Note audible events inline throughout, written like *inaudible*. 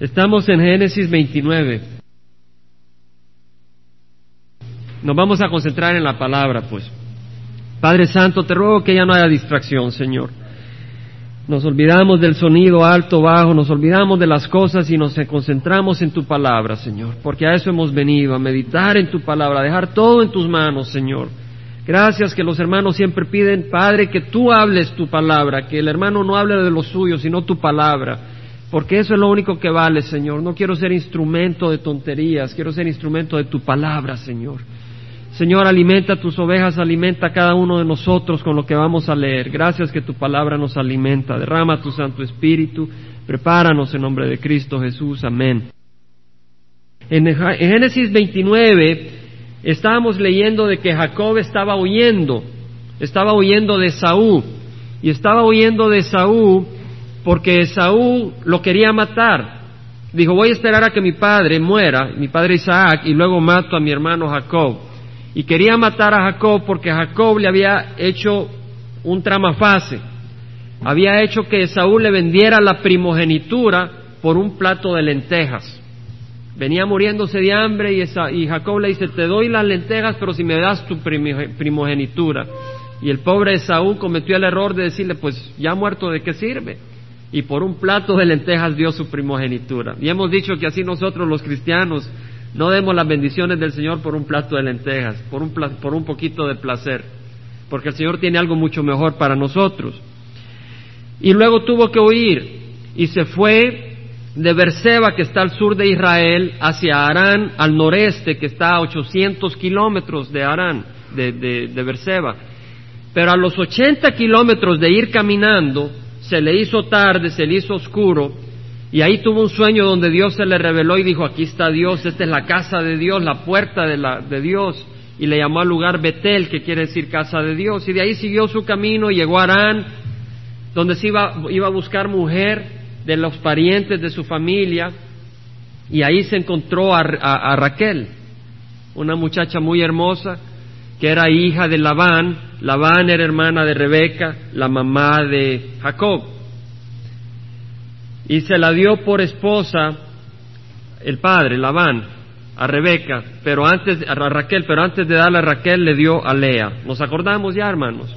Estamos en Génesis 29. Nos vamos a concentrar en la palabra, pues. Padre Santo, te ruego que ya no haya distracción, Señor. Nos olvidamos del sonido alto, bajo, nos olvidamos de las cosas y nos concentramos en tu palabra, Señor, porque a eso hemos venido, a meditar en tu palabra, a dejar todo en tus manos, Señor. Gracias que los hermanos siempre piden, Padre, que tú hables tu palabra, que el hermano no hable de lo suyo, sino tu palabra, porque eso es lo único que vale, Señor. No quiero ser instrumento de tonterías, quiero ser instrumento de tu palabra, Señor. Señor, alimenta tus ovejas, alimenta a cada uno de nosotros con lo que vamos a leer. Gracias que tu palabra nos alimenta. Derrama tu Santo Espíritu. Prepáranos en nombre de Cristo Jesús. Amén. En Génesis 29 estábamos leyendo de que Jacob estaba huyendo, estaba huyendo de Saúl. Y estaba huyendo de Saúl porque Saúl lo quería matar. Dijo, voy a esperar a que mi padre muera, mi padre Isaac, y luego mato a mi hermano Jacob y quería matar a Jacob porque Jacob le había hecho un tramafase, había hecho que Saúl le vendiera la primogenitura por un plato de lentejas. Venía muriéndose de hambre y, Jacob le dice, te doy las lentejas, pero si me das tu primogenitura. Y el pobre Saúl cometió el error de decirle, pues ya muerto, ¿de qué sirve? Y por un plato de lentejas dio su primogenitura. Y hemos dicho que así nosotros los cristianos no demos las bendiciones del Señor por un plato de lentejas, por un, por un poquito de placer, porque el Señor tiene algo mucho mejor para nosotros. Y luego tuvo que huir y se fue de Berseba, que está al sur de Israel, hacia Arán, al noreste, que está a 800 kilómetros de Arán, de, de, de Berseba. Pero a los 80 kilómetros de ir caminando, se le hizo tarde, se le hizo oscuro, y ahí tuvo un sueño donde Dios se le reveló y dijo, aquí está Dios, esta es la casa de Dios, la puerta de, la, de Dios. Y le llamó al lugar Betel, que quiere decir casa de Dios. Y de ahí siguió su camino, llegó a Arán, donde se iba, iba a buscar mujer de los parientes de su familia. Y ahí se encontró a, a Raquel, una muchacha muy hermosa, que era hija de Labán. Labán era hermana de Rebeca, la mamá de Jacob y se la dio por esposa el padre, Labán, a Rebeca, pero antes, a Raquel, pero antes de darle a Raquel le dio a Lea. ¿Nos acordamos ya, hermanos?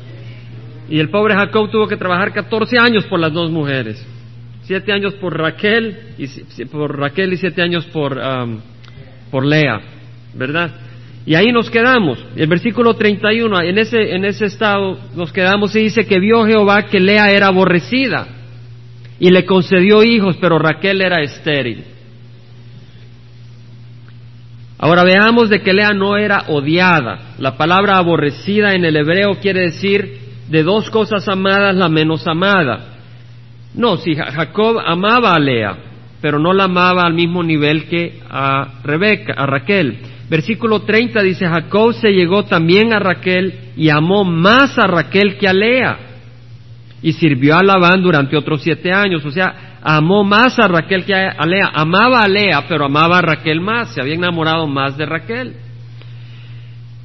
Y el pobre Jacob tuvo que trabajar 14 años por las dos mujeres. Siete años por Raquel y por Raquel y siete años por, por Lea, ¿verdad? Y ahí nos quedamos. El versículo 31, en ese, en ese estado nos quedamos y dice que vio Jehová que Lea era aborrecida y le concedió hijos, pero Raquel era estéril. Ahora veamos de que Lea no era odiada. La palabra aborrecida en el hebreo quiere decir de dos cosas amadas la menos amada. No, si Jacob amaba a Lea, pero no la amaba al mismo nivel que a Rebeca, a Raquel. Versículo 30 dice, Jacob se llegó también a Raquel y amó más a Raquel que a Lea y sirvió a Labán durante otros siete años. O sea, amó más a Raquel que a Lea. Amaba a Lea, pero amaba a Raquel más. Se había enamorado más de Raquel.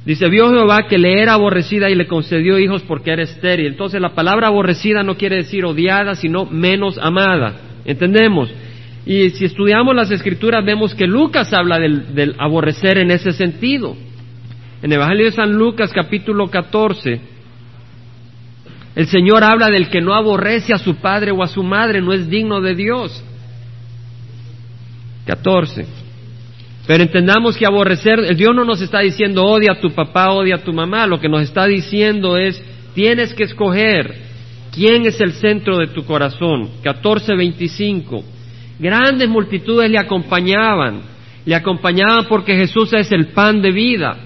Dice, vio Jehová que le era aborrecida y le concedió hijos porque era estéril. Entonces la palabra aborrecida no quiere decir odiada, sino menos amada. ¿Entendemos? Y si estudiamos las escrituras vemos que Lucas habla del, aborrecer en ese sentido. En el Evangelio de San Lucas capítulo 14, el Señor habla del que no aborrece a su padre o a su madre, no es digno de Dios. 14. Pero entendamos que aborrecer, Dios no nos está diciendo odia a tu papá, odia a tu mamá, lo que nos está diciendo es tienes que escoger quién es el centro de tu corazón. 14.25. Grandes multitudes le acompañaban, le acompañaban porque Jesús es el pan de vida.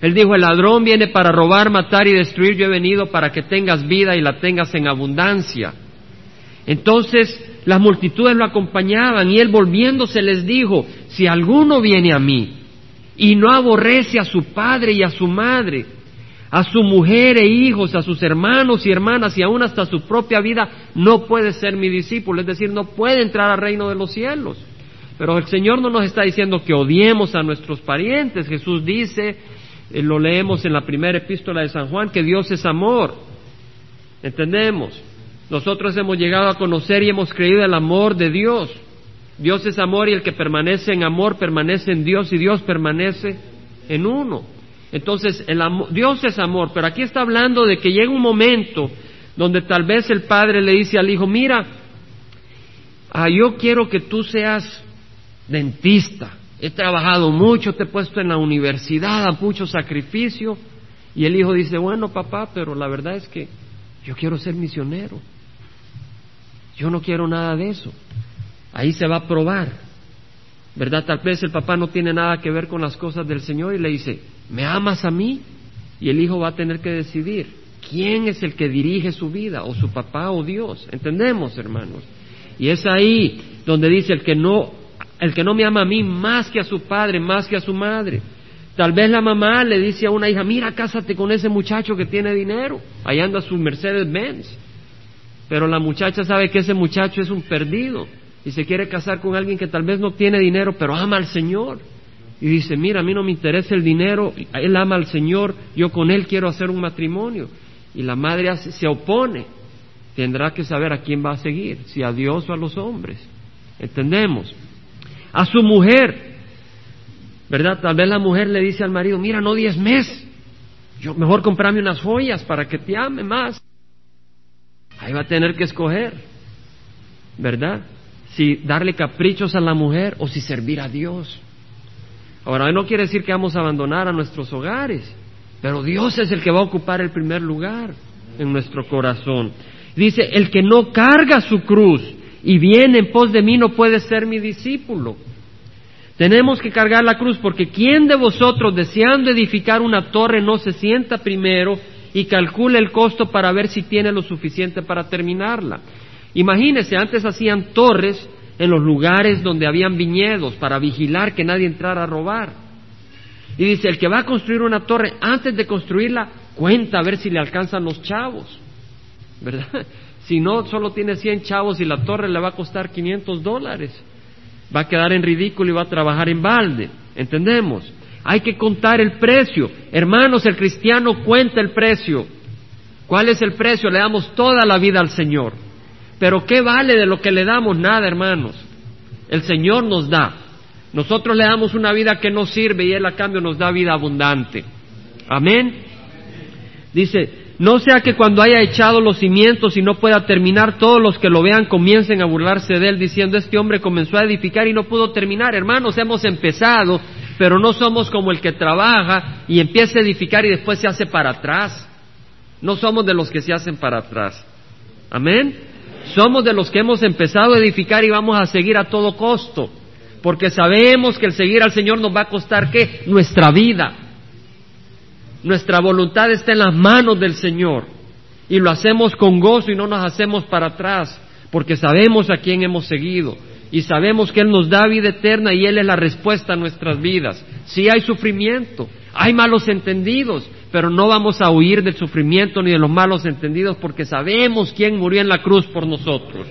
Él dijo, el ladrón viene para robar, matar y destruir, yo he venido para que tengas vida y la tengas en abundancia. Entonces las multitudes lo acompañaban y él volviéndose les dijo, si alguno viene a mí y no aborrece a su padre y a su madre, a su mujer e hijos, a sus hermanos y hermanas y aún hasta su propia vida, no puede ser mi discípulo, es decir, no puede entrar al reino de los cielos. Pero el Señor no nos está diciendo que odiemos a nuestros parientes, Jesús dice, eh, lo leemos en la primera epístola de San Juan, que Dios es amor. ¿Entendemos? Nosotros hemos llegado a conocer y hemos creído el amor de Dios. Dios es amor y el que permanece en amor permanece en Dios y Dios permanece en uno. Entonces, el Dios es amor, pero aquí está hablando de que llega un momento donde tal vez el padre le dice al hijo, mira, ah, yo quiero que tú seas dentista, he trabajado mucho, te he puesto en la universidad, a mucho sacrificio, y el hijo dice, bueno papá, pero la verdad es que yo quiero ser misionero, yo no quiero nada de eso, ahí se va a probar, ¿verdad? Tal vez el papá no tiene nada que ver con las cosas del Señor y le dice, ¿me amas a mí? Y el hijo va a tener que decidir quién es el que dirige su vida, o su papá o Dios. ¿Entendemos, hermanos? Y es ahí donde dice el que no, el que no me ama a mí más que a su padre, más que a su madre. Tal vez la mamá le dice a una hija, mira, cásate con ese muchacho que tiene dinero, ahí anda su Mercedes Benz. Pero la muchacha sabe que ese muchacho es un perdido y se quiere casar con alguien que tal vez no tiene dinero, pero ama al Señor. Y dice, mira, a mí no me interesa el dinero, él ama al Señor, yo con él quiero hacer un matrimonio. Y la madre se opone, tendrá que saber a quién va a seguir, si a Dios o a los hombres. ¿Entendemos? A su mujer, ¿verdad? Tal vez la mujer le dice al marido, mira, no diez meses, yo mejor comprarme unas joyas para que te ame más. Ahí va a tener que escoger, ¿verdad? si darle caprichos a la mujer o si servir a Dios. Ahora, no quiere decir que vamos a abandonar a nuestros hogares, pero Dios es el que va a ocupar el primer lugar en nuestro corazón. Dice, el que no carga su cruz y viene en pos de mí no puede ser mi discípulo. Tenemos que cargar la cruz porque ¿quién de vosotros deseando edificar una torre no se sienta primero y calcule el costo para ver si tiene lo suficiente para terminarla? Imagínense, antes hacían torres en los lugares donde habían viñedos para vigilar que nadie entrara a robar. Y dice, el que va a construir una torre, antes de construirla, cuenta a ver si le alcanzan los chavos. ¿Verdad? *laughs* Si no, solo tiene 100 chavos y la torre le va a costar 500 dólares. Va a quedar en ridículo y va a trabajar en balde. ¿Entendemos? Hay que contar el precio. Hermanos, el cristiano cuenta el precio. ¿Cuál es el precio? Le damos toda la vida al Señor. Pero ¿qué vale de lo que le damos? Nada, hermanos. El Señor nos da. Nosotros le damos una vida que no sirve y Él a cambio nos da vida abundante. Amén. Dice, no sea que cuando haya echado los cimientos y no pueda terminar, todos los que lo vean comiencen a burlarse de él diciendo, este hombre comenzó a edificar y no pudo terminar. Hermanos, hemos empezado, pero no somos como el que trabaja y empieza a edificar y después se hace para atrás. No somos de los que se hacen para atrás. Amén. Somos de los que hemos empezado a edificar y vamos a seguir a todo costo, porque sabemos que el seguir al Señor nos va a costar qué? Nuestra vida. Nuestra voluntad está en las manos del Señor y lo hacemos con gozo y no nos hacemos para atrás, porque sabemos a quién hemos seguido y sabemos que Él nos da vida eterna y Él es la respuesta a nuestras vidas. Si hay sufrimiento, hay malos entendidos, pero no vamos a huir del sufrimiento ni de los malos entendidos porque sabemos quién murió en la cruz por nosotros.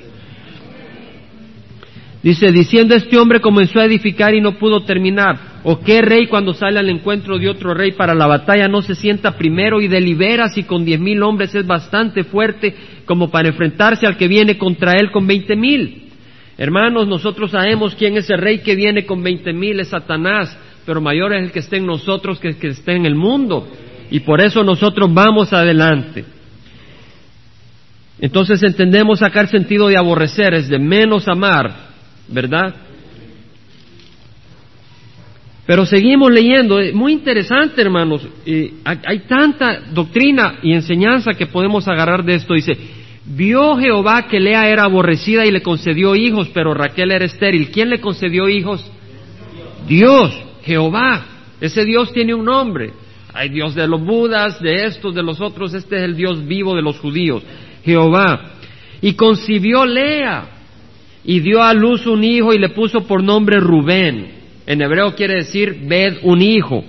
Dice, diciendo este hombre comenzó a edificar y no pudo terminar. ¿O qué rey cuando sale al encuentro de otro rey para la batalla no se sienta primero y delibera si con diez mil hombres es bastante fuerte como para enfrentarse al que viene contra él con veinte mil? Hermanos, nosotros sabemos quién es el rey que viene con veinte mil, es Satanás, pero mayor es el que esté en nosotros que el que esté en el mundo y por eso nosotros vamos adelante. Entonces entendemos sacar sentido de aborrecer, es de menos amar, ¿verdad? Pero seguimos leyendo, muy interesante hermanos, hay tanta doctrina y enseñanza que podemos agarrar de esto. Dice, vio Jehová que Lea era aborrecida y le concedió hijos, pero Raquel era estéril. ¿Quién le concedió hijos? Dios, Jehová. Ese Dios tiene un nombre. Hay Dios de los Budas, de estos, de los otros, este es el Dios vivo de los judíos, Jehová. Y concibió Lea y dio a luz un hijo y le puso por nombre Rubén. En hebreo quiere decir ved un hijo.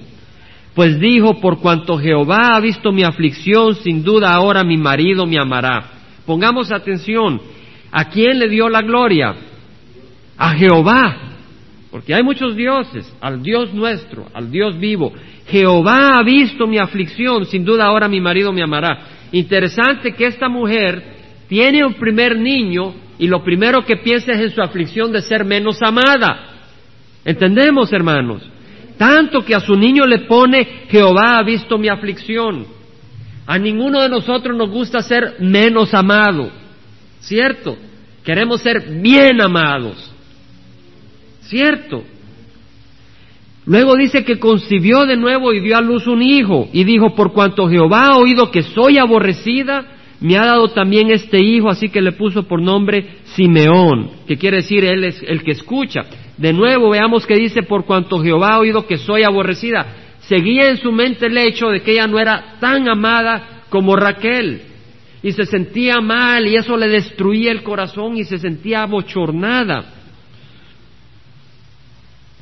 Pues dijo, por cuanto Jehová ha visto mi aflicción, sin duda ahora mi marido me amará. Pongamos atención, ¿a quién le dio la gloria? A Jehová. Porque hay muchos dioses, al Dios nuestro, al Dios vivo. Jehová ha visto mi aflicción, sin duda ahora mi marido me amará. Interesante que esta mujer tiene un primer niño y lo primero que piensa es en su aflicción de ser menos amada. ¿Entendemos, hermanos? Tanto que a su niño le pone, Jehová ha visto mi aflicción. A ninguno de nosotros nos gusta ser menos amado, ¿cierto? Queremos ser bien amados, ¿cierto? Luego dice que concibió de nuevo y dio a luz un hijo y dijo, por cuanto Jehová ha oído que soy aborrecida, me ha dado también este hijo, así que le puso por nombre Simeón, que quiere decir él es el que escucha. De nuevo veamos que dice, por cuanto Jehová ha oído que soy aborrecida. Seguía en su mente el hecho de que ella no era tan amada como Raquel. Y se sentía mal y eso le destruía el corazón y se sentía abochornada.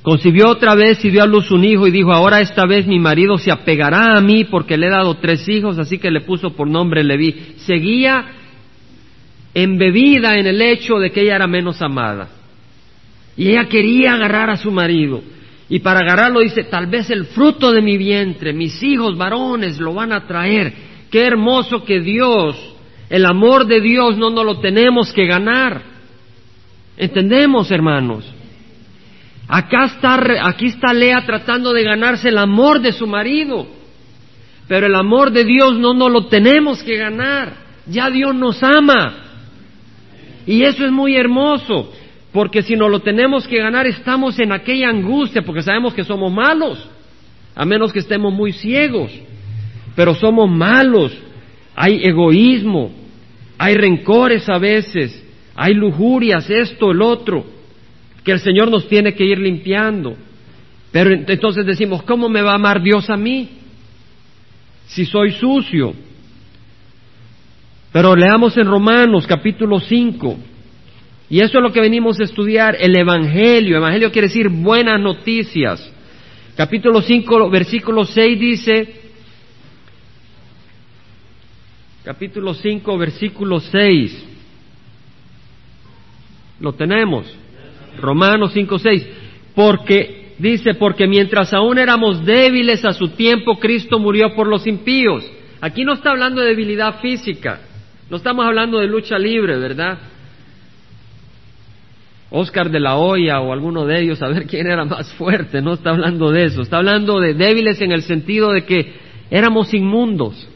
Concibió otra vez y dio a luz un hijo y dijo, ahora esta vez mi marido se apegará a mí porque le he dado tres hijos, así que le puso por nombre Leví. Seguía embebida en el hecho de que ella era menos amada. Y ella quería agarrar a su marido. Y para agarrarlo dice, tal vez el fruto de mi vientre, mis hijos varones lo van a traer. Qué hermoso que Dios, el amor de Dios no nos lo tenemos que ganar. ¿Entendemos, hermanos? Acá está, aquí está Lea tratando de ganarse el amor de su marido, pero el amor de Dios no nos lo tenemos que ganar, ya Dios nos ama. Y eso es muy hermoso, porque si no lo tenemos que ganar estamos en aquella angustia, porque sabemos que somos malos, a menos que estemos muy ciegos, pero somos malos, hay egoísmo, hay rencores a veces, hay lujurias, esto, el otro que el Señor nos tiene que ir limpiando. Pero entonces decimos, ¿cómo me va a amar Dios a mí? Si soy sucio. Pero leamos en Romanos capítulo 5. Y eso es lo que venimos a estudiar, el Evangelio. Evangelio quiere decir buenas noticias. Capítulo 5, versículo 6 dice, capítulo 5, versículo 6. Lo tenemos. Romanos 5:6, porque dice, porque mientras aún éramos débiles a su tiempo, Cristo murió por los impíos. Aquí no está hablando de debilidad física, no estamos hablando de lucha libre, ¿verdad? Oscar de la Hoya o alguno de ellos, a ver quién era más fuerte, no está hablando de eso, está hablando de débiles en el sentido de que éramos inmundos,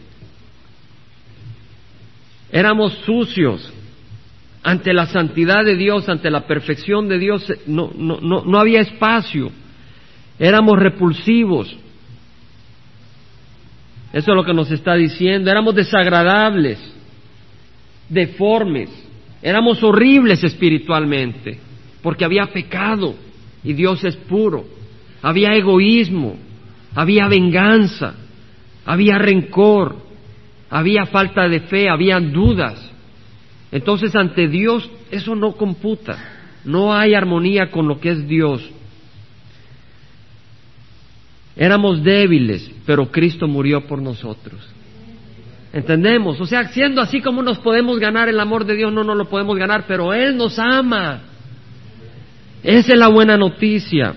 éramos sucios, ante la santidad de Dios, ante la perfección de Dios, no, no, no, no había espacio. Éramos repulsivos. Eso es lo que nos está diciendo. Éramos desagradables, deformes, éramos horribles espiritualmente, porque había pecado y Dios es puro. Había egoísmo, había venganza, había rencor, había falta de fe, había dudas. Entonces ante Dios eso no computa, no hay armonía con lo que es Dios. Éramos débiles, pero Cristo murió por nosotros. ¿Entendemos? O sea, siendo así como nos podemos ganar el amor de Dios, no nos lo podemos ganar, pero Él nos ama. Esa es la buena noticia.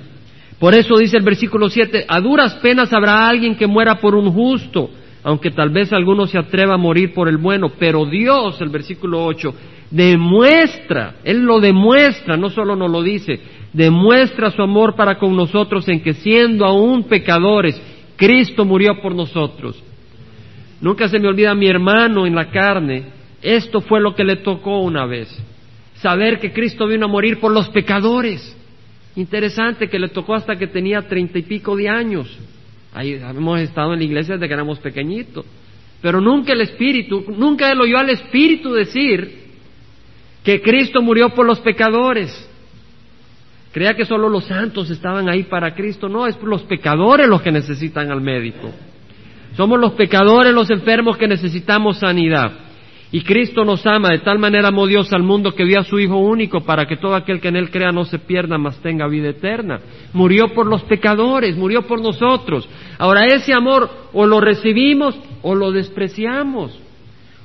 Por eso dice el versículo 7, a duras penas habrá alguien que muera por un justo aunque tal vez alguno se atreva a morir por el bueno, pero Dios, el versículo 8, demuestra, Él lo demuestra, no solo nos lo dice, demuestra su amor para con nosotros en que siendo aún pecadores, Cristo murió por nosotros. Nunca se me olvida mi hermano en la carne, esto fue lo que le tocó una vez, saber que Cristo vino a morir por los pecadores. Interesante que le tocó hasta que tenía treinta y pico de años. Ahí hemos estado en la iglesia desde que éramos pequeñitos. Pero nunca el Espíritu, nunca él oyó al Espíritu decir que Cristo murió por los pecadores. Creía que solo los santos estaban ahí para Cristo. No, es los pecadores los que necesitan al médico. Somos los pecadores, los enfermos que necesitamos sanidad. Y Cristo nos ama, de tal manera amó Dios al mundo que dio a su Hijo único para que todo aquel que en Él crea no se pierda, mas tenga vida eterna. Murió por los pecadores, murió por nosotros. Ahora ese amor o lo recibimos o lo despreciamos,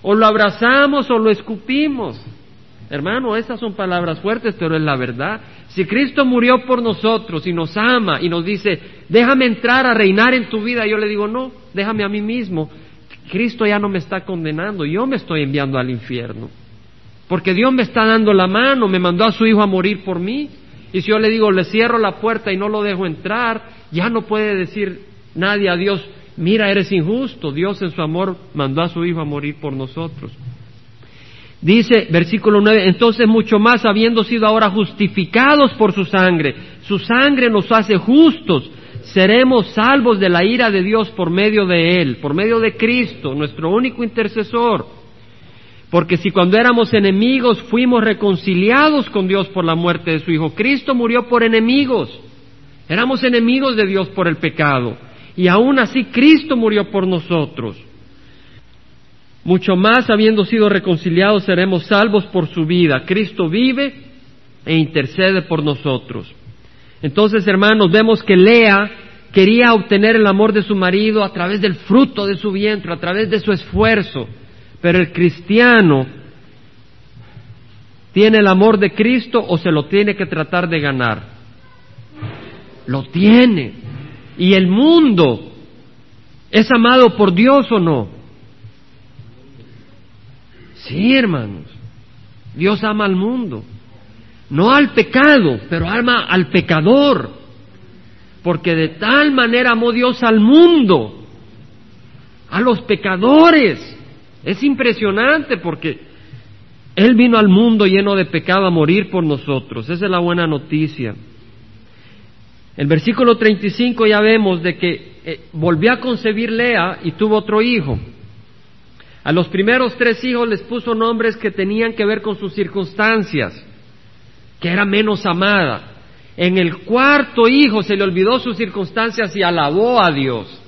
o lo abrazamos o lo escupimos. Hermano, esas son palabras fuertes, pero es la verdad. Si Cristo murió por nosotros y nos ama y nos dice, déjame entrar a reinar en tu vida, yo le digo, no, déjame a mí mismo Cristo ya no me está condenando, yo me estoy enviando al infierno. Porque Dios me está dando la mano, me mandó a su hijo a morir por mí. Y si yo le digo, le cierro la puerta y no lo dejo entrar, ya no puede decir nadie a Dios, mira, eres injusto. Dios en su amor mandó a su hijo a morir por nosotros. Dice, versículo 9, entonces mucho más habiendo sido ahora justificados por su sangre, su sangre nos hace justos, seremos salvos de la ira de Dios por medio de Él, por medio de Cristo, nuestro único intercesor. Porque si cuando éramos enemigos fuimos reconciliados con Dios por la muerte de su Hijo, Cristo murió por enemigos. Éramos enemigos de Dios por el pecado. Y aún así Cristo murió por nosotros. Mucho más habiendo sido reconciliados seremos salvos por su vida. Cristo vive e intercede por nosotros. Entonces, hermanos, vemos que Lea quería obtener el amor de su marido a través del fruto de su vientre, a través de su esfuerzo. Pero el cristiano tiene el amor de Cristo o se lo tiene que tratar de ganar. Lo tiene. Y el mundo es amado por Dios o no. Sí, hermanos. Dios ama al mundo. No al pecado, pero ama al pecador. Porque de tal manera amó Dios al mundo, a los pecadores. Es impresionante porque Él vino al mundo lleno de pecado a morir por nosotros. Esa es la buena noticia. El versículo 35 ya vemos de que eh, volvió a concebir Lea y tuvo otro hijo. A los primeros tres hijos les puso nombres que tenían que ver con sus circunstancias, que era menos amada. En el cuarto hijo se le olvidó sus circunstancias y alabó a Dios.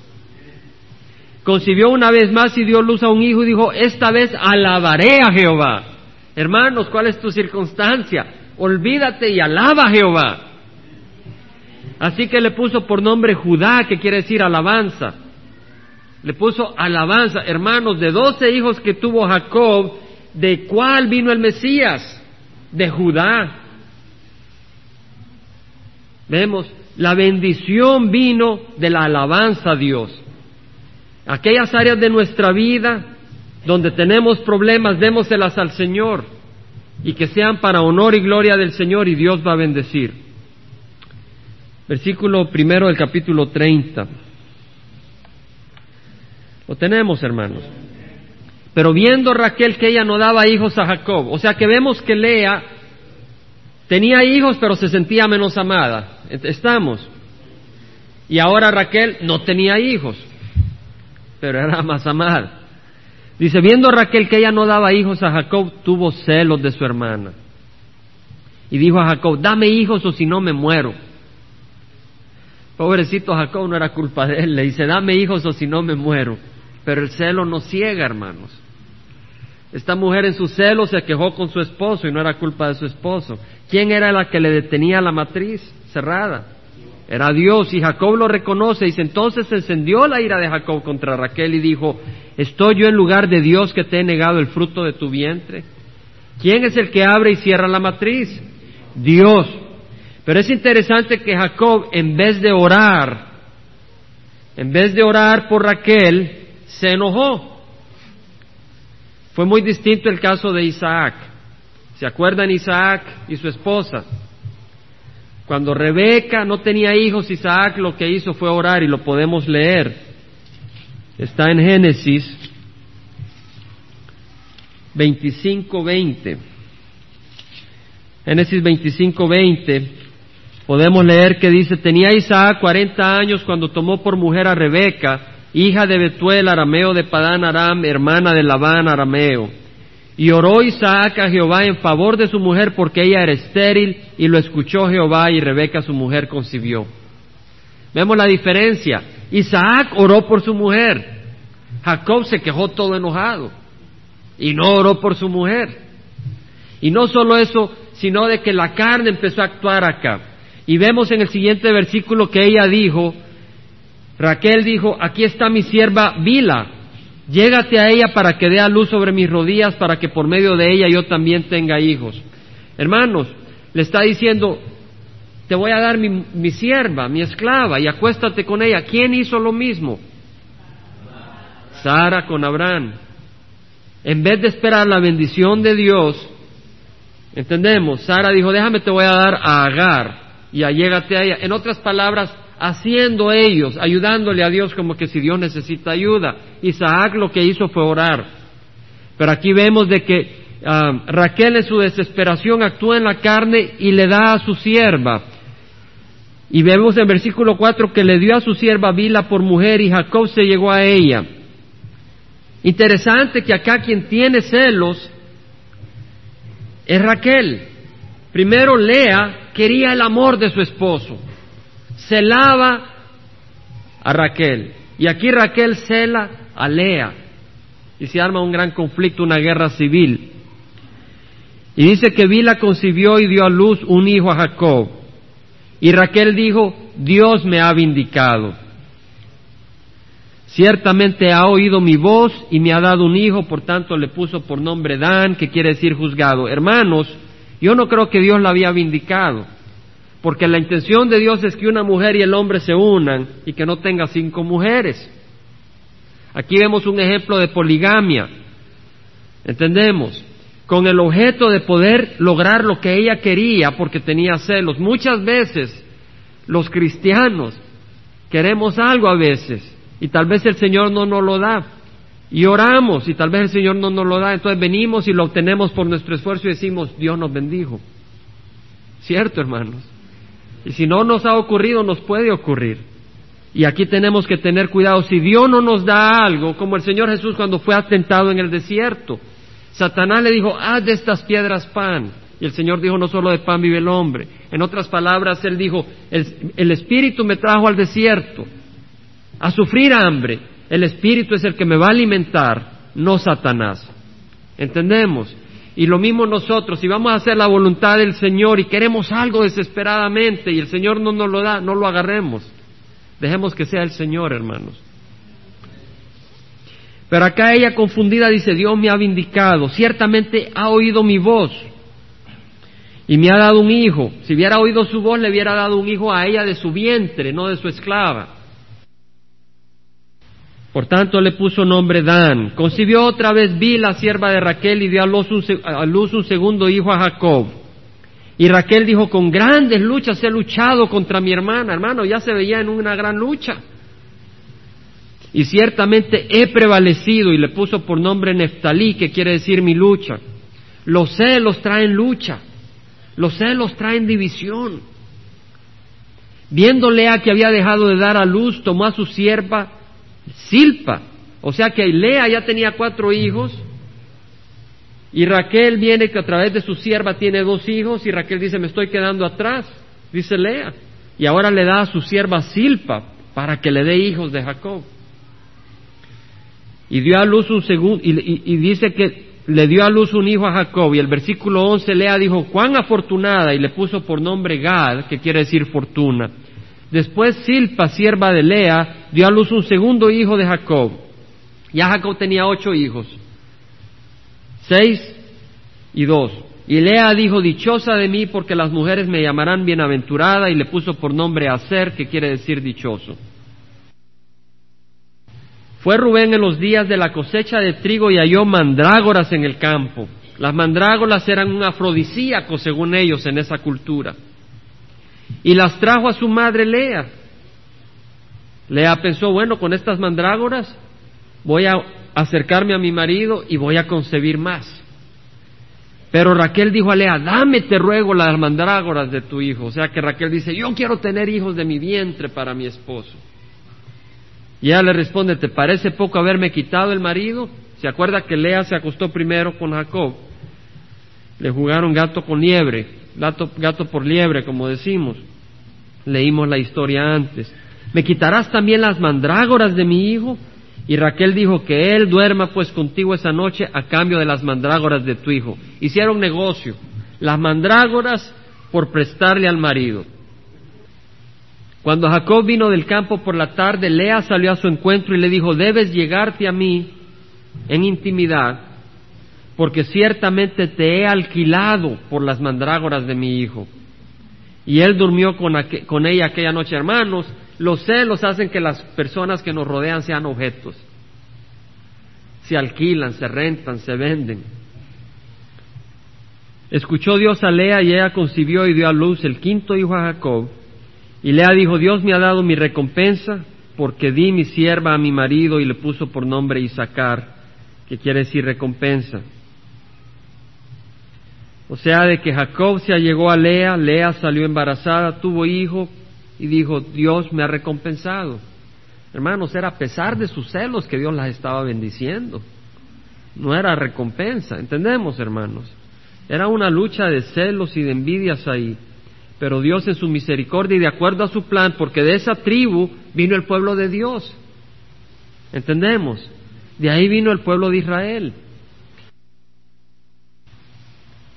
Concibió una vez más y dio luz a un hijo y dijo, esta vez alabaré a Jehová. Hermanos, ¿cuál es tu circunstancia? Olvídate y alaba a Jehová. Así que le puso por nombre Judá, que quiere decir alabanza. Le puso alabanza, hermanos, de doce hijos que tuvo Jacob, ¿de cuál vino el Mesías? De Judá. Vemos, la bendición vino de la alabanza a Dios. Aquellas áreas de nuestra vida donde tenemos problemas, démoselas al Señor y que sean para honor y gloria del Señor y Dios va a bendecir. Versículo primero del capítulo 30. Lo tenemos, hermanos. Pero viendo Raquel que ella no daba hijos a Jacob, o sea que vemos que Lea tenía hijos pero se sentía menos amada. Estamos. Y ahora Raquel no tenía hijos, pero era más amada. Dice, viendo Raquel que ella no daba hijos a Jacob, tuvo celos de su hermana. Y dijo a Jacob, dame hijos o si no me muero. Pobrecito Jacob no era culpa de él, le dice, dame hijos o si no me muero. Pero el celo no ciega, hermanos. Esta mujer en su celo se quejó con su esposo y no era culpa de su esposo. ¿Quién era la que le detenía la matriz cerrada? Era Dios y Jacob lo reconoce. Dice, entonces se encendió la ira de Jacob contra Raquel y dijo, ¿estoy yo en lugar de Dios que te he negado el fruto de tu vientre? ¿Quién es el que abre y cierra la matriz? Dios. Pero es interesante que Jacob, en vez de orar, en vez de orar por Raquel, se enojó. Fue muy distinto el caso de Isaac. ¿Se acuerdan Isaac y su esposa? Cuando Rebeca no tenía hijos, Isaac lo que hizo fue orar y lo podemos leer. Está en Génesis 25:20. Génesis 25:20 podemos leer que dice, tenía Isaac 40 años cuando tomó por mujer a Rebeca, hija de Betuel, arameo de Padán Aram, hermana de Labán, arameo. Y oró Isaac a Jehová en favor de su mujer porque ella era estéril, y lo escuchó Jehová y Rebeca su mujer concibió. Vemos la diferencia. Isaac oró por su mujer. Jacob se quejó todo enojado y no oró por su mujer. Y no solo eso, sino de que la carne empezó a actuar acá. Y vemos en el siguiente versículo que ella dijo, Raquel dijo, aquí está mi sierva Vila, llégate a ella para que dé a luz sobre mis rodillas, para que por medio de ella yo también tenga hijos. Hermanos, le está diciendo, te voy a dar mi, mi sierva, mi esclava, y acuéstate con ella. ¿Quién hizo lo mismo? Sara con Abraham. En vez de esperar la bendición de Dios, Entendemos, Sara dijo, déjame te voy a dar a Agar y allégate a ella. En otras palabras, haciendo ellos, ayudándole a Dios como que si Dios necesita ayuda. Isaac lo que hizo fue orar. Pero aquí vemos de que ah, Raquel en su desesperación actúa en la carne y le da a su sierva. Y vemos en versículo 4 que le dio a su sierva Vila por mujer y Jacob se llegó a ella. Interesante que acá quien tiene celos es Raquel. Primero Lea quería el amor de su esposo, celaba a Raquel. Y aquí Raquel cela a Lea. Y se arma un gran conflicto, una guerra civil. Y dice que Vila concibió y dio a luz un hijo a Jacob. Y Raquel dijo, Dios me ha vindicado. Ciertamente ha oído mi voz y me ha dado un hijo, por tanto le puso por nombre Dan, que quiere decir juzgado. Hermanos, yo no creo que Dios la había vindicado, porque la intención de Dios es que una mujer y el hombre se unan y que no tenga cinco mujeres. Aquí vemos un ejemplo de poligamia. ¿Entendemos? Con el objeto de poder lograr lo que ella quería porque tenía celos. Muchas veces los cristianos queremos algo a veces y tal vez el Señor no nos lo da. Y oramos y tal vez el Señor no nos lo da. Entonces venimos y lo obtenemos por nuestro esfuerzo y decimos, Dios nos bendijo. ¿Cierto, hermanos? Y si no nos ha ocurrido, nos puede ocurrir. Y aquí tenemos que tener cuidado. Si Dios no nos da algo, como el Señor Jesús cuando fue atentado en el desierto, Satanás le dijo, haz de estas piedras pan. Y el Señor dijo, no solo de pan vive el hombre. En otras palabras, Él dijo, el Espíritu me trajo al desierto a sufrir hambre. El Espíritu es el que me va a alimentar, no Satanás. ¿Entendemos? Y lo mismo nosotros, si vamos a hacer la voluntad del Señor y queremos algo desesperadamente y el Señor no nos lo da, no lo agarremos. Dejemos que sea el Señor, hermanos. Pero acá ella confundida dice, Dios me ha vindicado, ciertamente ha oído mi voz y me ha dado un hijo. Si hubiera oído su voz, le hubiera dado un hijo a ella de su vientre, no de su esclava. Por tanto le puso nombre Dan. Concibió otra vez la sierva de Raquel, y dio a luz, un, a luz un segundo hijo a Jacob. Y Raquel dijo, con grandes luchas he luchado contra mi hermana. Hermano, ya se veía en una gran lucha. Y ciertamente he prevalecido y le puso por nombre Neftalí, que quiere decir mi lucha. Los celos traen lucha. Los celos traen división. Viendo Lea que había dejado de dar a luz, tomó a su sierva Silpa. O sea que Lea ya tenía cuatro hijos y Raquel viene que a través de su sierva tiene dos hijos y Raquel dice, me estoy quedando atrás, dice Lea. Y ahora le da a su sierva Silpa para que le dé hijos de Jacob. Y dio a luz un segundo, y, dice que le dio a luz un hijo a Jacob. Y el versículo 11 Lea dijo, cuán afortunada, y le puso por nombre Gad, que quiere decir fortuna. Después Silpa, sierva de Lea, dio a luz un segundo hijo de Jacob. Ya Jacob tenía ocho hijos, seis y dos. Y Lea dijo, dichosa de mí porque las mujeres me llamarán bienaventurada y le puso por nombre Aser, que quiere decir dichoso. Fue Rubén en los días de la cosecha de trigo y halló mandrágoras en el campo. Las mandrágoras eran un afrodisíaco según ellos en esa cultura y las trajo a su madre Lea. Lea pensó, bueno, con estas mandrágoras voy a acercarme a mi marido y voy a concebir más. Pero Raquel dijo a Lea, dame, te ruego, las mandrágoras de tu hijo. O sea que Raquel dice, yo quiero tener hijos de mi vientre para mi esposo. Y ella le responde, ¿te parece poco haberme quitado el marido? ¿Se acuerda que Lea se acostó primero con Jacob? Le jugaron gato con liebre gato, por liebre, como decimos. Leímos la historia antes. ¿Me quitarás también las mandrágoras de mi hijo? Y Raquel dijo que él duerma pues contigo esa noche a cambio de las mandrágoras de tu hijo. Hicieron negocio. Las mandrágoras por prestarle al marido. Cuando Jacob vino del campo por la tarde, Lea salió a su encuentro y le dijo, debes llegarte a mí en intimidad porque ciertamente te he alquilado por las mandrágoras de mi hijo. Y él durmió con, ella aquella noche. Hermanos, los celos hacen que las personas que nos rodean sean objetos. Se alquilan, se rentan, se venden. Escuchó Dios a Lea y ella concibió y dio a luz el quinto hijo a Jacob. Y Lea dijo, Dios me ha dado mi recompensa porque di mi sierva a mi marido y le puso por nombre Isaacar, que quiere decir recompensa. O sea, de que Jacob se allegó a Lea, Lea salió embarazada, tuvo hijo y dijo, Dios me ha recompensado. Hermanos, era a pesar de sus celos que Dios las estaba bendiciendo. No era recompensa, ¿entendemos, hermanos? Era una lucha de celos y de envidias ahí. Pero Dios en su misericordia y de acuerdo a su plan, porque de esa tribu vino el pueblo de Dios. ¿Entendemos? De ahí vino el pueblo de Israel.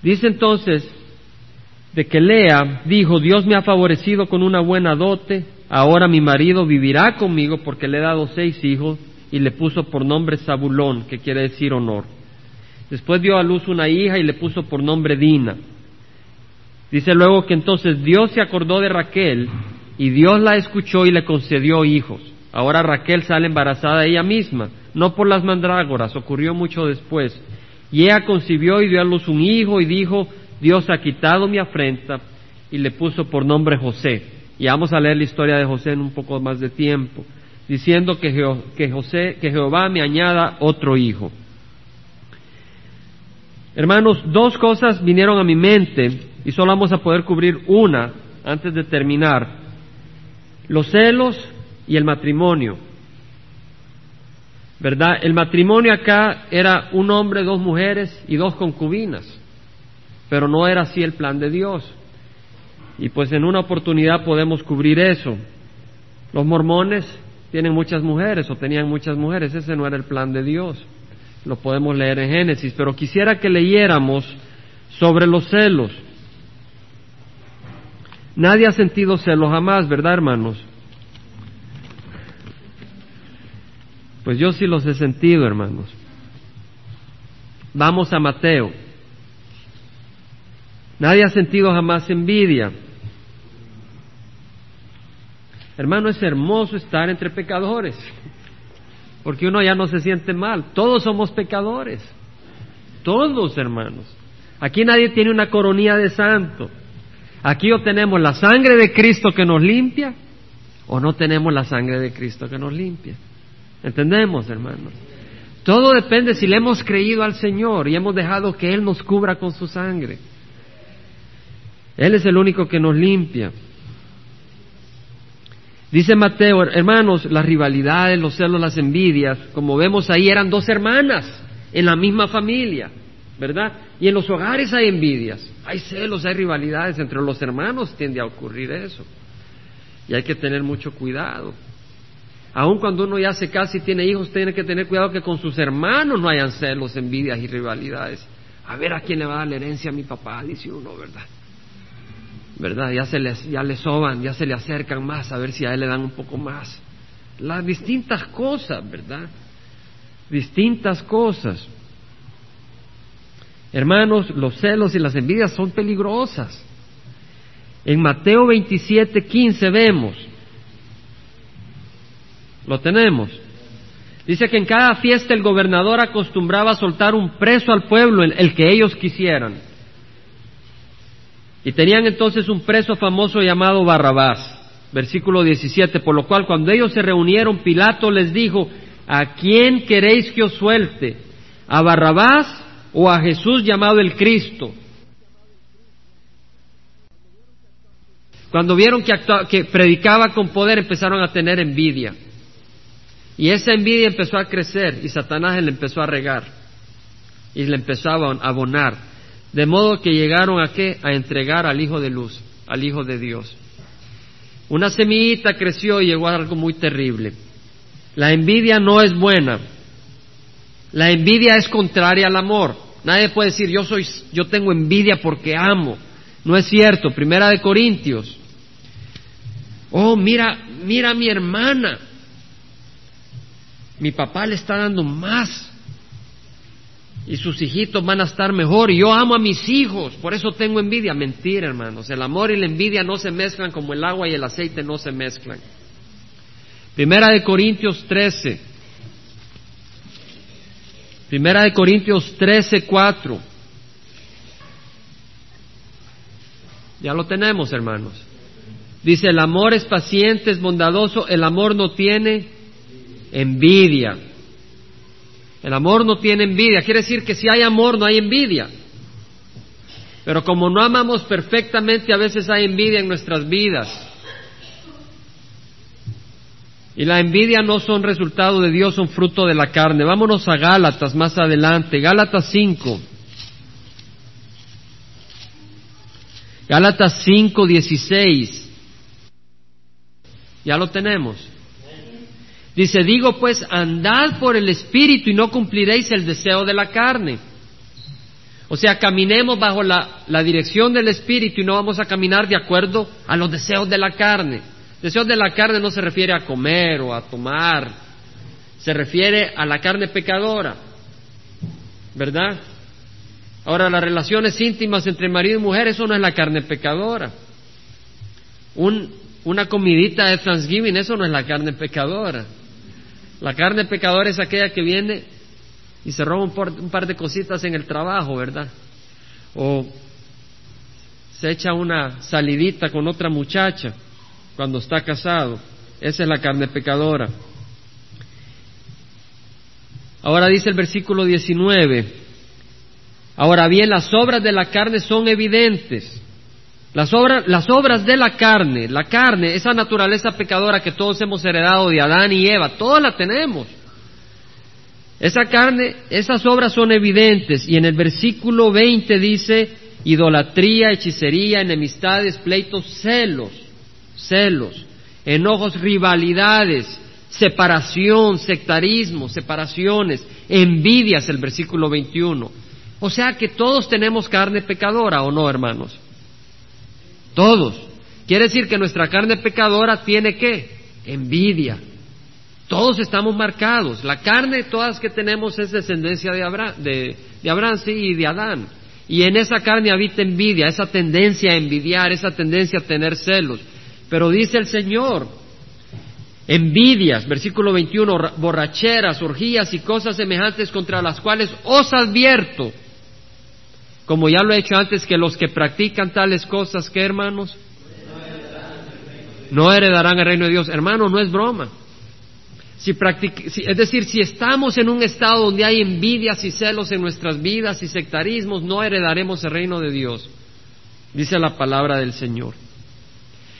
Dice entonces de que Lea dijo, Dios me ha favorecido con una buena dote, ahora mi marido vivirá conmigo porque le he dado seis hijos y le puso por nombre Zabulón, que quiere decir honor. Después dio a luz una hija y le puso por nombre Dina. Dice luego que entonces Dios se acordó de Raquel y Dios la escuchó y le concedió hijos. Ahora Raquel sale embarazada ella misma, no por las mandrágoras, ocurrió mucho después. Y ella concibió y dio a luz un hijo y dijo, Dios ha quitado mi afrenta y le puso por nombre José. Y vamos a leer la historia de José en un poco más de tiempo, diciendo que, que, José, que Jehová me añada otro hijo. Hermanos, dos cosas vinieron a mi mente y solo vamos a poder cubrir una antes de terminar. Los celos y el matrimonio. ¿Verdad? El matrimonio acá era un hombre, dos mujeres y dos concubinas, pero no era así el plan de Dios. Y pues en una oportunidad podemos cubrir eso. Los mormones tienen muchas mujeres o tenían muchas mujeres, ese no era el plan de Dios. Lo podemos leer en Génesis, pero quisiera que leyéramos sobre los celos. Nadie ha sentido celos jamás, ¿verdad, hermanos? Pues yo sí los he sentido, hermanos. Vamos a Mateo. Nadie ha sentido jamás envidia. Hermano, es hermoso estar entre pecadores, porque uno ya no se siente mal. Todos somos pecadores. Todos, hermanos. Aquí nadie tiene una coronía de santo. Aquí o tenemos la sangre de Cristo que nos limpia, o no tenemos la sangre de Cristo que nos limpia. ¿Entendemos, hermanos? Todo depende si le hemos creído al Señor y hemos dejado que Él nos cubra con su sangre. Él es el único que nos limpia. Dice Mateo, hermanos, las rivalidades, los celos, las envidias, como vemos ahí, eran dos hermanas en la misma familia, ¿verdad? Y en los hogares hay envidias, hay celos, hay rivalidades entre los hermanos, tiende a ocurrir eso. Y hay que tener mucho cuidado. Aun cuando uno ya se casa y tiene hijos, tiene que tener cuidado que con sus hermanos no hayan celos, envidias y rivalidades. A ver a quién le va a dar la herencia a mi papá, dice uno, ¿verdad? ¿Verdad? Ya, se les, ya le soban, ya se le acercan más a ver si a él le dan un poco más. Las distintas cosas, ¿verdad? Distintas cosas. Hermanos, los celos y las envidias son peligrosas. En Mateo 27, 15 vemos lo tenemos. Dice que en cada fiesta el gobernador acostumbraba a soltar un preso al pueblo, el, que ellos quisieran. Y tenían entonces un preso famoso llamado Barrabás. Versículo 17, por lo cual cuando ellos se reunieron, Pilato les dijo, ¿a quién queréis que os suelte? ¿A Barrabás o a Jesús llamado el Cristo? Cuando vieron que, que predicaba con poder, empezaron a tener envidia. Y esa envidia empezó a crecer y Satanás le empezó a regar y le empezó a abonar. De modo que llegaron a qué? A entregar al Hijo de Luz, al Hijo de Dios. Una semillita creció y llegó a algo muy terrible. La envidia no es buena. La envidia es contraria al amor. Nadie puede decir yo soy, yo tengo envidia porque amo. No es cierto. Primera de Corintios. Oh, mira, mira a mi hermana mi papá le está dando más y sus hijitos van a estar mejor y yo amo a mis hijos, por eso tengo envidia. Mentira, hermanos, el amor y la envidia no se mezclan como el agua y el aceite no se mezclan. Primera de Corintios 13. Primera de Corintios 13, 4. Ya lo tenemos, hermanos. Dice, el amor es paciente, es bondadoso, el amor no tiene envidia. El amor no tiene envidia. Quiere decir que si hay amor no hay envidia. Pero como no amamos perfectamente, a veces hay envidia en nuestras vidas. Y la envidia no son resultado de Dios, son fruto de la carne. Vámonos a Gálatas más adelante. Gálatas 5. Gálatas 5, 16. Ya lo tenemos. Dice, digo pues, andad por el Espíritu y no cumpliréis el deseo de la carne. O sea, caminemos bajo la, dirección del Espíritu y no vamos a caminar de acuerdo a los deseos de la carne. Deseos de la carne no se refiere a comer o a tomar, se refiere a la carne pecadora, ¿verdad? Ahora, las relaciones íntimas entre marido y mujer, eso no es la carne pecadora. Un, una comidita de Thanksgiving, eso no es la carne pecadora. La carne pecadora es aquella que viene y se roba un, par de cositas en el trabajo, ¿verdad? O se echa una salidita con otra muchacha cuando está casado. Esa es la carne pecadora. Ahora dice el versículo 19, ahora bien las obras de la carne son evidentes las obras, las obras de la carne, la carne, esa naturaleza pecadora que todos hemos heredado de Adán y Eva, todas la tenemos. Esa carne, esas obras son evidentes y en el versículo 20 dice idolatría, hechicería, enemistades, pleitos, celos, celos, enojos, rivalidades, separación, sectarismo, separaciones, envidias, el versículo 21. O sea que todos tenemos carne pecadora, ¿o no, hermanos? Todos. Quiere decir que nuestra carne pecadora tiene qué? Envidia. Todos estamos marcados. La carne, todas que tenemos, es descendencia de Abraham, de, Abraham sí, y de Adán. Y en esa carne habita envidia, esa tendencia a envidiar, esa tendencia a tener celos. Pero dice el Señor, envidias, versículo 21, borracheras, orgías y cosas semejantes contra las cuales os advierto como ya lo he hecho antes, que los que practican tales cosas, ¿qué hermanos? No heredarán el reino de Dios. Hermano, no es broma. Si es decir, si estamos en un estado donde hay envidias y celos en nuestras vidas y sectarismos, no heredaremos el reino de Dios. Dice la palabra del Señor.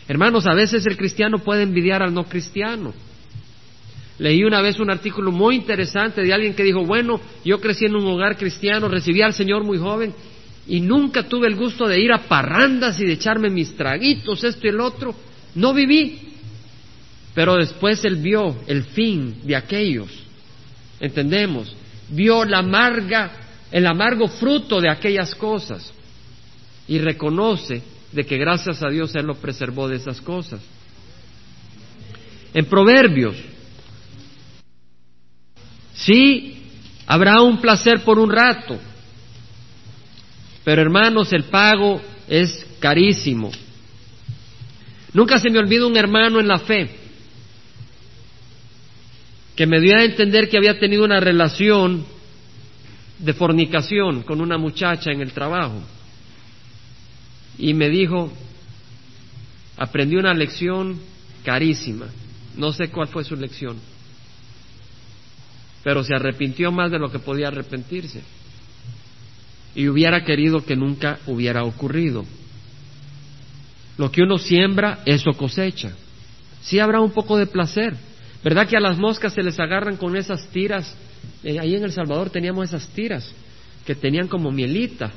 Hermanos, a veces el cristiano puede envidiar al no cristiano. Leí una vez un artículo muy interesante de alguien que dijo, bueno, yo crecí en un hogar cristiano, recibí al Señor muy joven y nunca tuve el gusto de ir a parrandas y de echarme mis traguitos, esto y el otro. No viví. Pero después él vio el fin de aquellos. ¿Entendemos? Vio la amarga, el amargo fruto de aquellas cosas. Y reconoce de que gracias a Dios Él lo preservó de esas cosas. En Proverbios, sí, habrá un placer por un rato, pero hermanos, el pago es carísimo. Nunca se me olvida un hermano en la fe que me dio a entender que había tenido una relación de fornicación con una muchacha en el trabajo. Y me dijo, aprendí una lección carísima. No sé cuál fue su lección, pero se arrepintió más de lo que podía arrepentirse y hubiera querido que nunca hubiera ocurrido. Lo que uno siembra, eso cosecha. Sí habrá un poco de placer. ¿Verdad que a las moscas se les agarran con esas tiras? Eh, ahí en El Salvador teníamos esas tiras que tenían como mielita.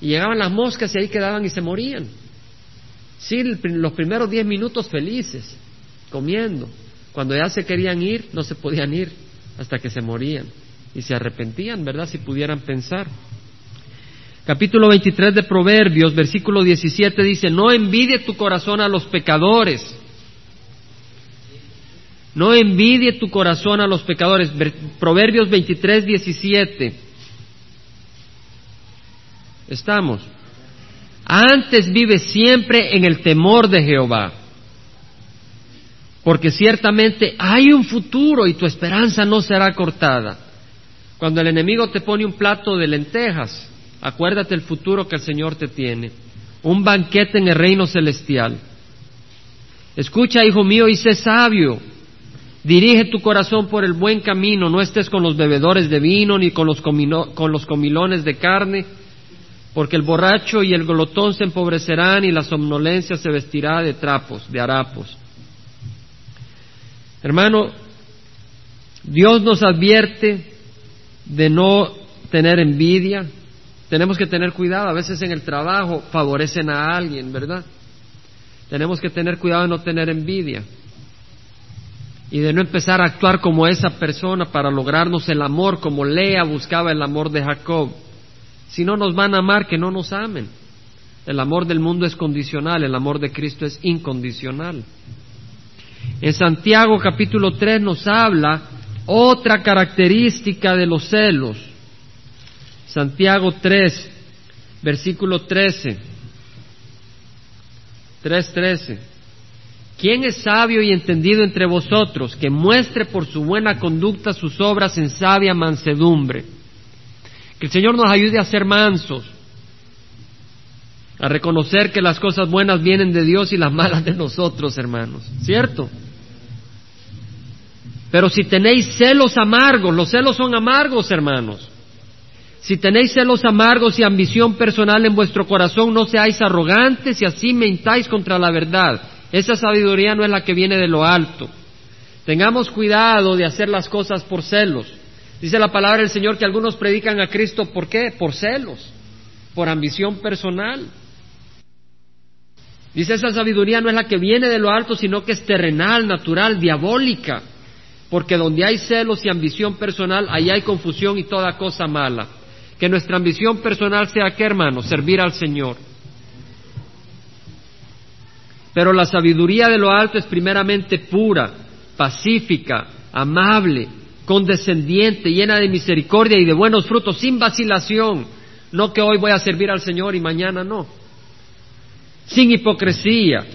Y llegaban las moscas y ahí quedaban y se morían. Sí, los primeros diez minutos felices, comiendo. Cuando ya se querían ir, no se podían ir hasta que se morían. Y se arrepentían, ¿verdad? Si pudieran pensar. Capítulo 23 de Proverbios, versículo 17 dice, no envidie tu corazón a los pecadores. No envidie tu corazón a los pecadores. Proverbios 23, 17. Estamos. Antes vive siempre en el temor de Jehová. Porque ciertamente hay un futuro y tu esperanza no será cortada. Cuando el enemigo te pone un plato de lentejas, Acuérdate el futuro que el Señor te tiene. un banquete en el reino celestial. Escucha, hijo mío, y sé sabio. Dirige tu corazón por el buen camino, no estés con los bebedores de vino ni con los, con los comilones de carne, porque el borracho y el glotón se empobrecerán y la somnolencia se vestirá de trapos, de harapos. Hermano, Dios nos advierte de no tener envidia. Tenemos que tener cuidado. A veces en el trabajo favorecen a alguien, ¿verdad? Tenemos que tener cuidado de no tener envidia y de no empezar a actuar como esa persona para lograrnos el amor como Lea buscaba el amor de Jacob. Si no nos van a amar, que no nos amen. El amor del mundo es condicional, el amor de Cristo es incondicional. En Santiago capítulo 3 nos habla otra característica de los celos. Santiago 3, versículo 13. 3.13. ¿Quién es sabio y entendido entre vosotros que muestre por su buena conducta sus obras en sabia mansedumbre? Que el Señor nos ayude a ser mansos, a reconocer que las cosas buenas vienen de Dios y las malas de nosotros, hermanos, ¿cierto? Pero si tenéis celos amargos, los celos son amargos, hermanos. Si tenéis celos amargos y ambición personal en vuestro corazón, no seáis arrogantes y así mentáis contra la verdad. Esa sabiduría no es la que viene de lo alto. Tengamos cuidado de hacer las cosas por celos. Dice la palabra del Señor que algunos predican a Cristo, ¿por qué? Por celos, por ambición personal. Dice esa sabiduría no es la que viene de lo alto, sino que es terrenal, natural, diabólica. Porque donde hay celos y ambición personal, ahí hay confusión y toda cosa mala. Que nuestra ambición personal sea qué, hermano? Servir al Señor. Pero la sabiduría de lo alto es primeramente pura, pacífica, amable, condescendiente, llena de misericordia y de buenos frutos, sin vacilación. No que hoy voy a servir al Señor y mañana no. Sin hipocresía.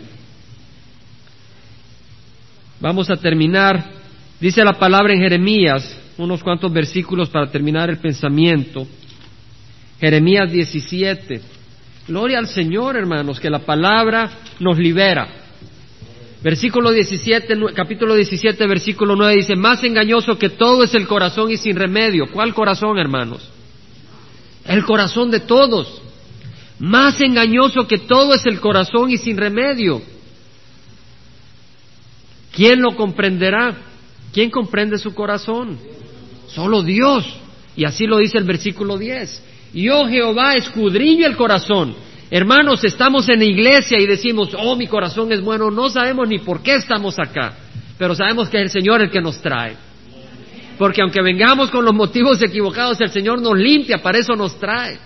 Vamos a terminar. Dice la palabra en Jeremías, unos cuantos versículos para terminar el pensamiento. Jeremías 17. Gloria al Señor, hermanos, que la palabra nos libera. Versículo 17, capítulo 17, versículo 9 dice, más engañoso que todo es el corazón y sin remedio. ¿Cuál corazón, hermanos? El corazón de todos. Más engañoso que todo es el corazón y sin remedio. ¿Quién lo comprenderá? ¿Quién comprende su corazón? Solo Dios. Y así lo dice el versículo 10. Yo Jehová escudriño el corazón. Hermanos, estamos en la iglesia y decimos, oh, mi corazón es bueno. No sabemos ni por qué estamos acá, pero sabemos que es el Señor el que nos trae. Porque aunque vengamos con los motivos equivocados, el Señor nos limpia, para eso nos trae.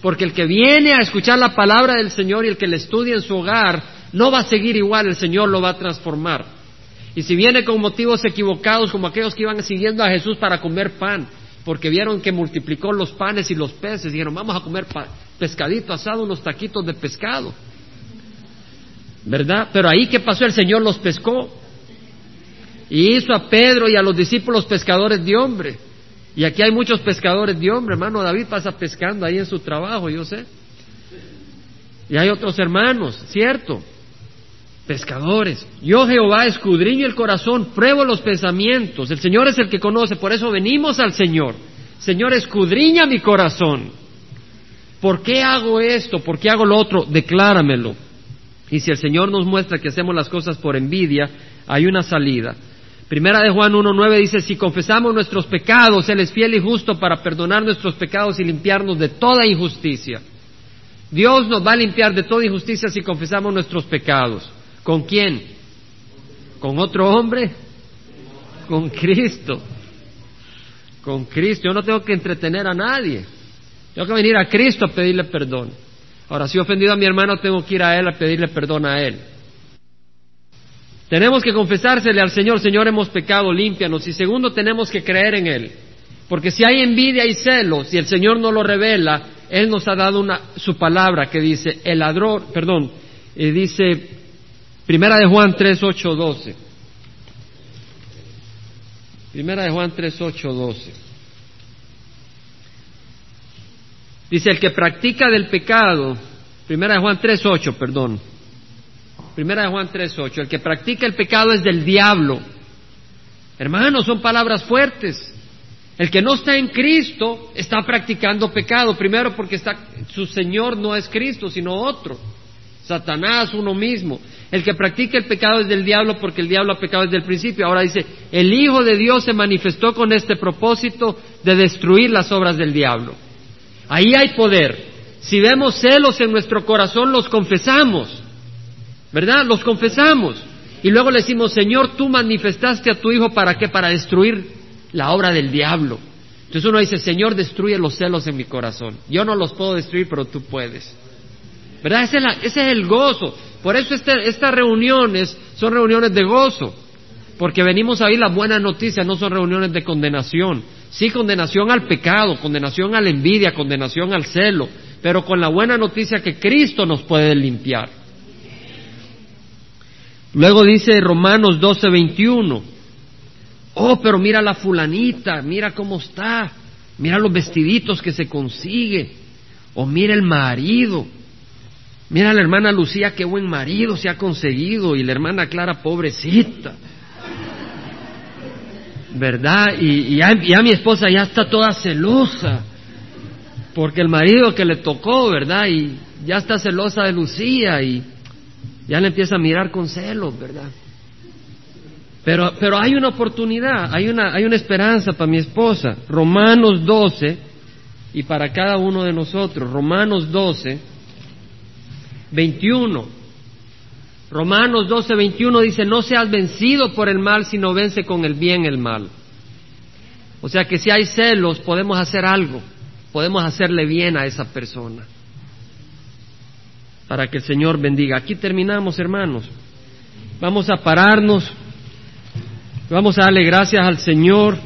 Porque el que viene a escuchar la palabra del Señor y el que le estudia en su hogar, no va a seguir igual, el Señor lo va a transformar. Y si viene con motivos equivocados, como aquellos que iban siguiendo a Jesús para comer pan, porque vieron que multiplicó los panes y los peces, dijeron, vamos a comer pescadito asado, unos taquitos de pescado. ¿Verdad? Pero ahí que pasó el Señor los pescó. Y hizo a Pedro y a los discípulos pescadores de hombre. Y aquí hay muchos pescadores de hombre, hermano David pasa pescando ahí en su trabajo, yo sé. Y hay otros hermanos, ¿cierto? Pescadores. Yo Jehová escudriño el corazón, pruebo los pensamientos. El Señor es el que conoce, por eso venimos al Señor. Señor, escudriña mi corazón. ¿Por qué hago esto? ¿Por qué hago lo otro? Decláramelo. Y si el Señor nos muestra que hacemos las cosas por envidia, hay una salida. Primera de Juan 1.9 dice, si confesamos nuestros pecados, Él es fiel y justo para perdonar nuestros pecados y limpiarnos de toda injusticia. Dios nos va a limpiar de toda injusticia si confesamos nuestros pecados. ¿Con quién? ¿Con otro hombre? Con Cristo. Con Cristo. Yo no tengo que entretener a nadie. Tengo que venir a Cristo a pedirle perdón. Ahora, si he ofendido a mi hermano, tengo que ir a Él a pedirle perdón a Él. Tenemos que confesársele al Señor, Señor, hemos pecado, límpianos. Y segundo, tenemos que creer en Él. Porque si hay envidia y celos y el Señor no lo revela, Él nos ha dado una, su palabra que dice, el ladrón, perdón, eh, dice, Primera de Juan 3, 8, 12. Primera de Juan 3, 8, 12. Dice, el que practica del pecado, Primera de Juan 3.8, perdón. Primera de Juan 3.8. El que practica el pecado es del diablo. Hermanos, son palabras fuertes. El que no está en Cristo está practicando pecado. Primero porque está, su Señor no es Cristo, sino otro. Satanás, uno mismo. El que practica el pecado es del diablo porque el diablo ha pecado desde el principio. Ahora dice, el Hijo de Dios se manifestó con este propósito de destruir las obras del diablo. Ahí hay poder. Si vemos celos en nuestro corazón, los confesamos. ¿Verdad? Los confesamos. Y luego le decimos, Señor, tú manifestaste a tu Hijo para qué? Para destruir la obra del diablo. Entonces uno dice, Señor, destruye los celos en mi corazón. Yo no los puedo destruir, pero tú puedes. ¿Verdad? Ese es, el gozo. Por eso este, estas reuniones son reuniones de gozo. Porque venimos a oír la buena noticia, no son reuniones de condenación. Sí, condenación al pecado, condenación a la envidia, condenación al celo, pero con la buena noticia que Cristo nos puede limpiar. Luego dice Romanos 12, 21. Oh, pero mira la fulanita, mira cómo está, mira los vestiditos que se consigue, o mira el marido, mira la hermana Lucía, qué buen marido se ha conseguido, y la hermana Clara, pobrecita. ¿Verdad? Y, ya, mi esposa ya está toda celosa, porque el marido que le tocó, ¿verdad? Y ya está celosa de Lucía y ya le empieza a mirar con celos, ¿verdad? Pero, pero hay una oportunidad, hay una, hay una esperanza para mi esposa. Romanos 12, y para cada uno de nosotros, Romanos 12, 21. Romanos 12, 21 dice, no seas vencido por el mal, sino vence con el bien el mal. O sea que si hay celos, podemos hacer algo, podemos hacerle bien a esa persona para que el Señor bendiga. Aquí terminamos, hermanos. Vamos a pararnos. Vamos a darle gracias al Señor.